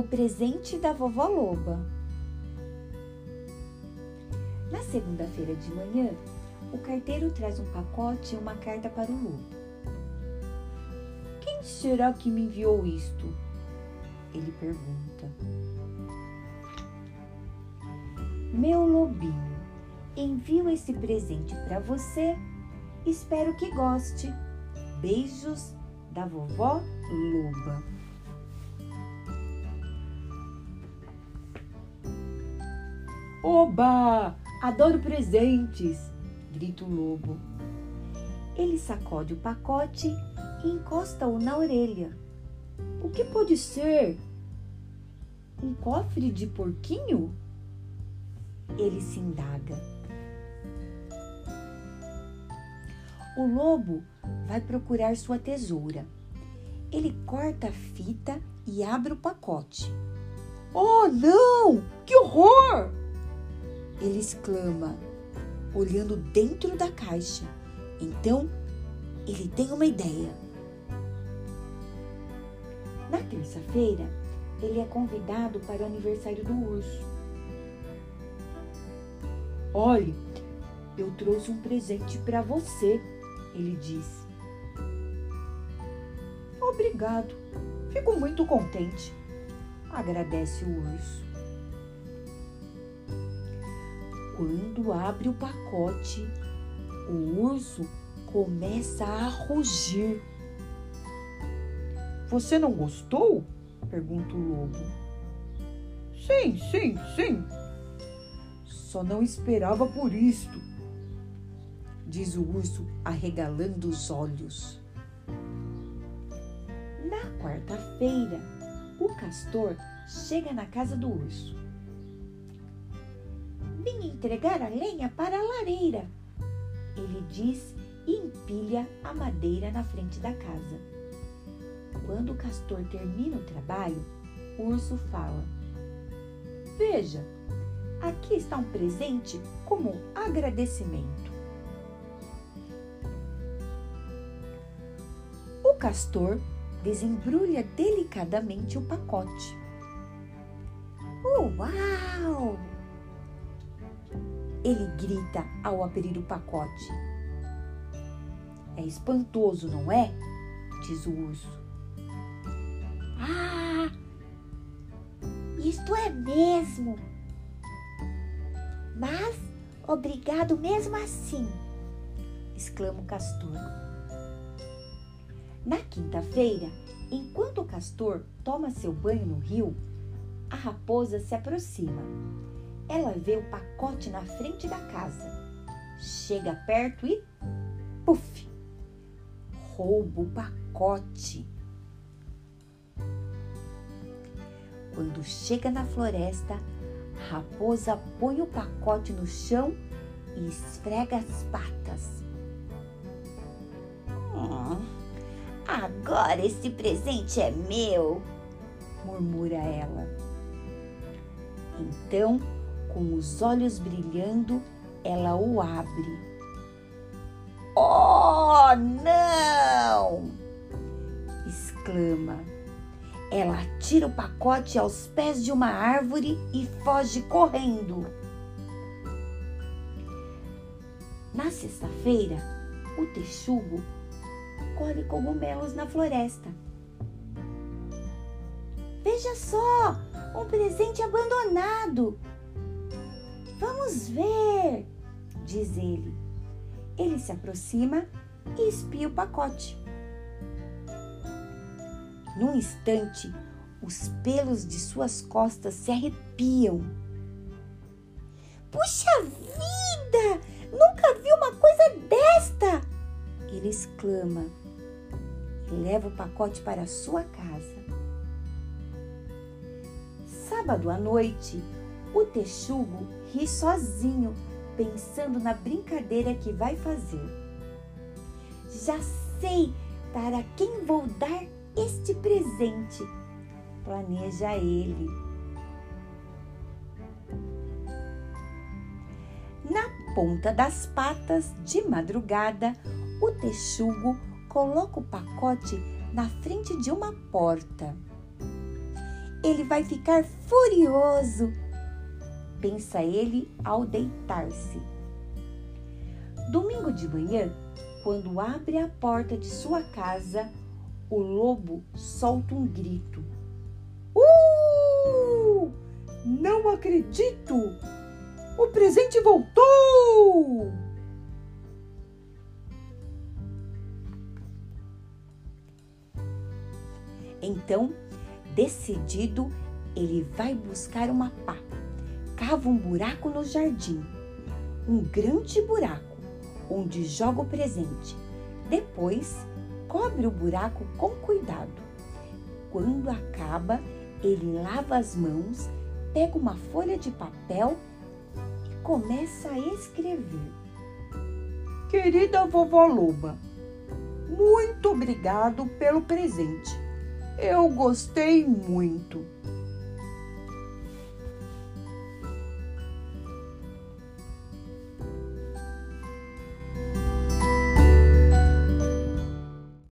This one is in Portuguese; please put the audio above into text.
o presente da vovó Loba. Na segunda-feira de manhã, o carteiro traz um pacote e uma carta para o lobo. Quem será que me enviou isto? Ele pergunta. Meu lobinho, envio esse presente para você. Espero que goste. Beijos da vovó Loba. Oba! Adoro presentes! grita o lobo. Ele sacode o pacote e encosta-o na orelha. O que pode ser? Um cofre de porquinho? Ele se indaga. O lobo vai procurar sua tesoura. Ele corta a fita e abre o pacote. Oh, não! Que horror! Ele exclama, olhando dentro da caixa. Então, ele tem uma ideia. Na terça-feira, ele é convidado para o aniversário do urso. Olhe, eu trouxe um presente para você, ele disse. Obrigado, fico muito contente, agradece o urso. Quando abre o pacote, o urso começa a rugir. Você não gostou? pergunta o lobo. Sim, sim, sim. Só não esperava por isto, diz o urso arregalando os olhos. Na quarta-feira, o castor chega na casa do urso. Vim entregar a lenha para a lareira, ele diz e empilha a madeira na frente da casa. Quando o castor termina o trabalho, o urso fala: Veja, aqui está um presente como agradecimento. O castor desembrulha delicadamente o pacote. Uau! Ele grita ao abrir o pacote. É espantoso, não é? Diz o urso. Ah! Isto é mesmo! Mas obrigado mesmo assim! exclama o castor. Na quinta-feira, enquanto o castor toma seu banho no rio, a raposa se aproxima ela vê o pacote na frente da casa. Chega perto e. Puf! Rouba o pacote. Quando chega na floresta, a raposa põe o pacote no chão e esfrega as patas. Oh, agora esse presente é meu, murmura ela. Então com os olhos brilhando, ela o abre. Oh, não! exclama. Ela tira o pacote aos pés de uma árvore e foge correndo. Na sexta-feira, o texugo colhe cogumelos na floresta. Veja só, um presente abandonado, Vamos ver, diz ele. Ele se aproxima e espia o pacote. Num instante, os pelos de suas costas se arrepiam. Puxa vida! Nunca vi uma coisa desta! Ele exclama e leva o pacote para sua casa. Sábado à noite, o texugo ri sozinho, pensando na brincadeira que vai fazer. Já sei para quem vou dar este presente, planeja ele. Na ponta das patas, de madrugada, o texugo coloca o pacote na frente de uma porta. ele vai ficar furioso, pensa ele ao deitar-se. Domingo de manhã, quando abre a porta de sua casa, o lobo solta um grito. Uh! Não acredito! O presente voltou! Então, decidido, ele vai buscar uma pá. Cava um buraco no jardim, um grande buraco, onde joga o presente. Depois, cobre o buraco com cuidado. Quando acaba, ele lava as mãos, pega uma folha de papel e começa a escrever. Querida vovó Loba, muito obrigado pelo presente. Eu gostei muito.